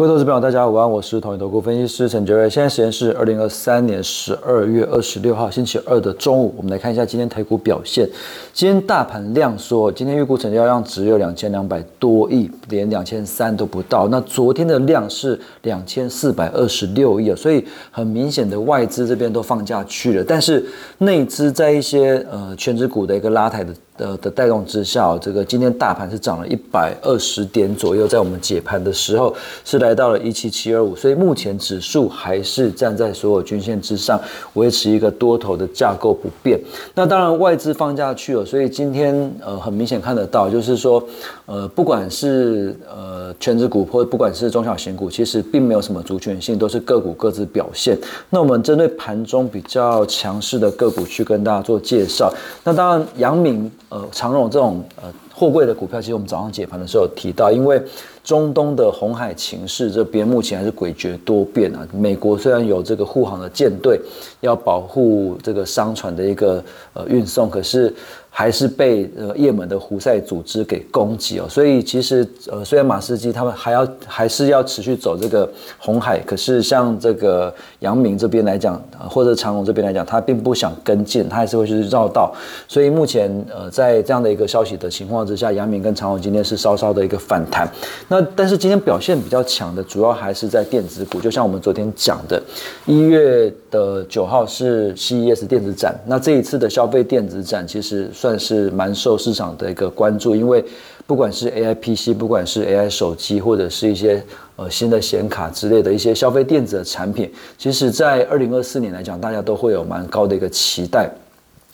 各位投资朋友，大家午安，我是统一投顾分析师陈杰瑞。现在时间是二零二三年十二月二十六号星期二的中午，我们来看一下今天台股表现。今天大盘量缩，今天预估成交量只有两千两百多亿，连两千三都不到。那昨天的量是两千四百二十六亿啊，所以很明显的外资这边都放假去了，但是内资在一些呃全职股的一个拉抬的。的的带动之下，这个今天大盘是涨了一百二十点左右，在我们解盘的时候是来到了一七七二五，所以目前指数还是站在所有均线之上，维持一个多头的架构不变。那当然外资放假去了，所以今天呃很明显看得到，就是说呃不管是呃全指股或者不管是中小型股，其实并没有什么族群性，都是个股各自表现。那我们针对盘中比较强势的个股去跟大家做介绍。那当然阳明。呃，长荣这种呃货柜的股票，其实我们早上解盘的时候提到，因为中东的红海情势这边目前还是诡谲多变啊。美国虽然有这个护航的舰队要保护这个商船的一个呃运送，可是。还是被呃也门的胡塞组织给攻击哦，所以其实呃虽然马斯基他们还要还是要持续走这个红海，可是像这个阳明这边来讲，或者长荣这边来讲，他并不想跟进，他还是会去绕道。所以目前呃在这样的一个消息的情况之下，阳明跟长荣今天是稍稍的一个反弹。那但是今天表现比较强的，主要还是在电子股，就像我们昨天讲的，一月的九号是 CES 电子展，那这一次的消费电子展其实。算是蛮受市场的一个关注，因为不管是 A I P C，不管是 A I 手机，或者是一些呃新的显卡之类的一些消费电子的产品，其实在二零二四年来讲，大家都会有蛮高的一个期待。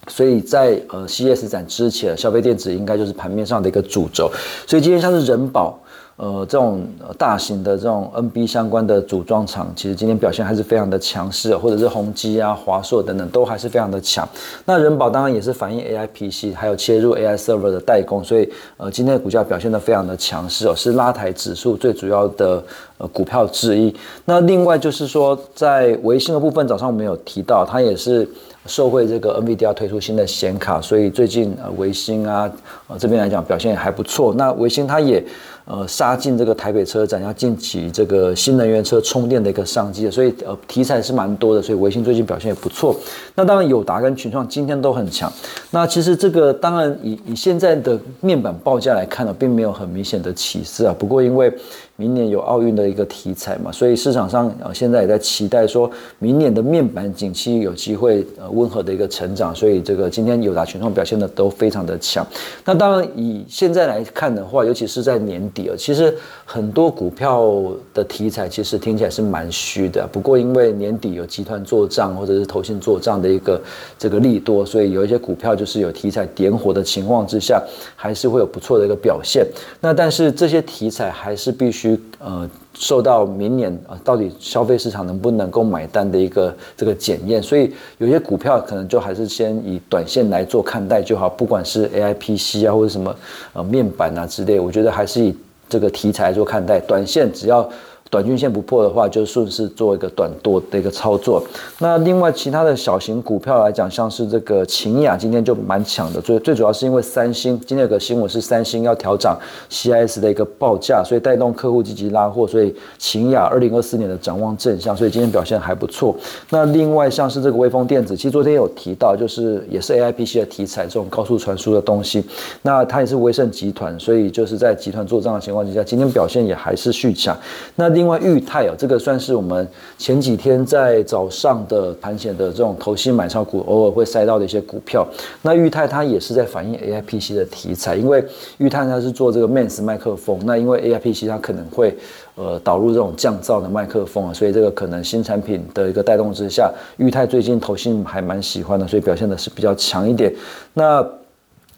所以在呃 C S 展之前，消费电子应该就是盘面上的一个主轴。所以今天像是人保。呃，这种大型的这种 NB 相关的组装厂，其实今天表现还是非常的强势，或者是宏基啊、华硕等等，都还是非常的强。那人保当然也是反映 AI PC，还有切入 AI server 的代工，所以呃，今天的股价表现的非常的强势哦，是拉抬指数最主要的呃股票之一。那另外就是说，在微星的部分，早上我们有提到，它也是受惠这个 NVIDIA 推出新的显卡，所以最近呃微星啊呃这边来讲表现也还不错。那微星它也。呃，杀进这个台北车展，要进起这个新能源车充电的一个商机，所以呃题材是蛮多的，所以维新最近表现也不错。那当然友达跟群创今天都很强。那其实这个当然以以现在的面板报价来看呢，并没有很明显的起色啊。不过因为明年有奥运的一个题材嘛，所以市场上呃现在也在期待说明年的面板景气有机会呃温和的一个成长，所以这个今天友达群创表现的都非常的强。那当然以现在来看的话，尤其是在年底啊，其实很多股票的题材其实听起来是蛮虚的。不过因为年底有集团做账或者是投信做账的一个这个利多，所以有一些股票就是有题材点火的情况之下，还是会有不错的一个表现。那但是这些题材还是必须。呃，受到明年啊，到底消费市场能不能够买单的一个这个检验，所以有些股票可能就还是先以短线来做看待就好，不管是 A I P C 啊，或者什么呃面板啊之类，我觉得还是以这个题材做看待，短线只要。短均线不破的话，就顺势做一个短多的一个操作。那另外其他的小型股票来讲，像是这个秦雅今天就蛮强的。最最主要是因为三星今天有个新闻是三星要调涨 CIS 的一个报价，所以带动客户积极拉货，所以秦雅二零二四年的展望正向，所以今天表现还不错。那另外像是这个微风电子，其实昨天有提到，就是也是 AIPC 的题材，这种高速传输的东西。那它也是威盛集团，所以就是在集团做账的情况之下，今天表现也还是续强。那另外，裕泰哦，这个算是我们前几天在早上的盘前的这种投新买超股，偶尔会塞到的一些股票。那裕泰它也是在反映 A I P C 的题材，因为裕泰它是做这个 Mans 麦克风，那因为 A I P C 它可能会呃导入这种降噪的麦克风啊，所以这个可能新产品的一个带动之下，裕泰最近投信还蛮喜欢的，所以表现的是比较强一点。那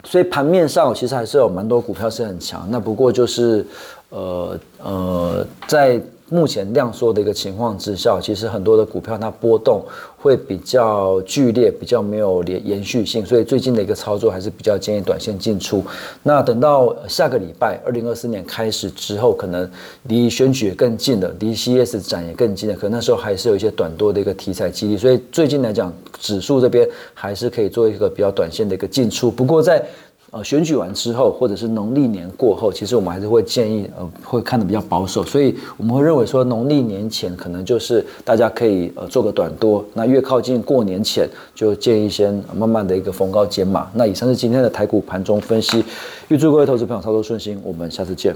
所以盘面上其实还是有蛮多股票是很强，那不过就是呃呃在。目前量缩的一个情况之下，其实很多的股票它波动会比较剧烈，比较没有连延续性，所以最近的一个操作还是比较建议短线进出。那等到下个礼拜二零二四年开始之后，可能离选举更近了，离 CS 展也更近了，可能那时候还是有一些短多的一个题材激励，所以最近来讲，指数这边还是可以做一个比较短线的一个进出。不过在呃选举完之后，或者是农历年过后，其实我们还是会建议呃会看的比较保守，所以我们会认为说农历年前可能就是大家可以呃做个短多，那越靠近过年前就建议先慢慢的一个逢高减码。那以上是今天的台股盘中分析，预祝各位投资朋友操作顺心，我们下次见。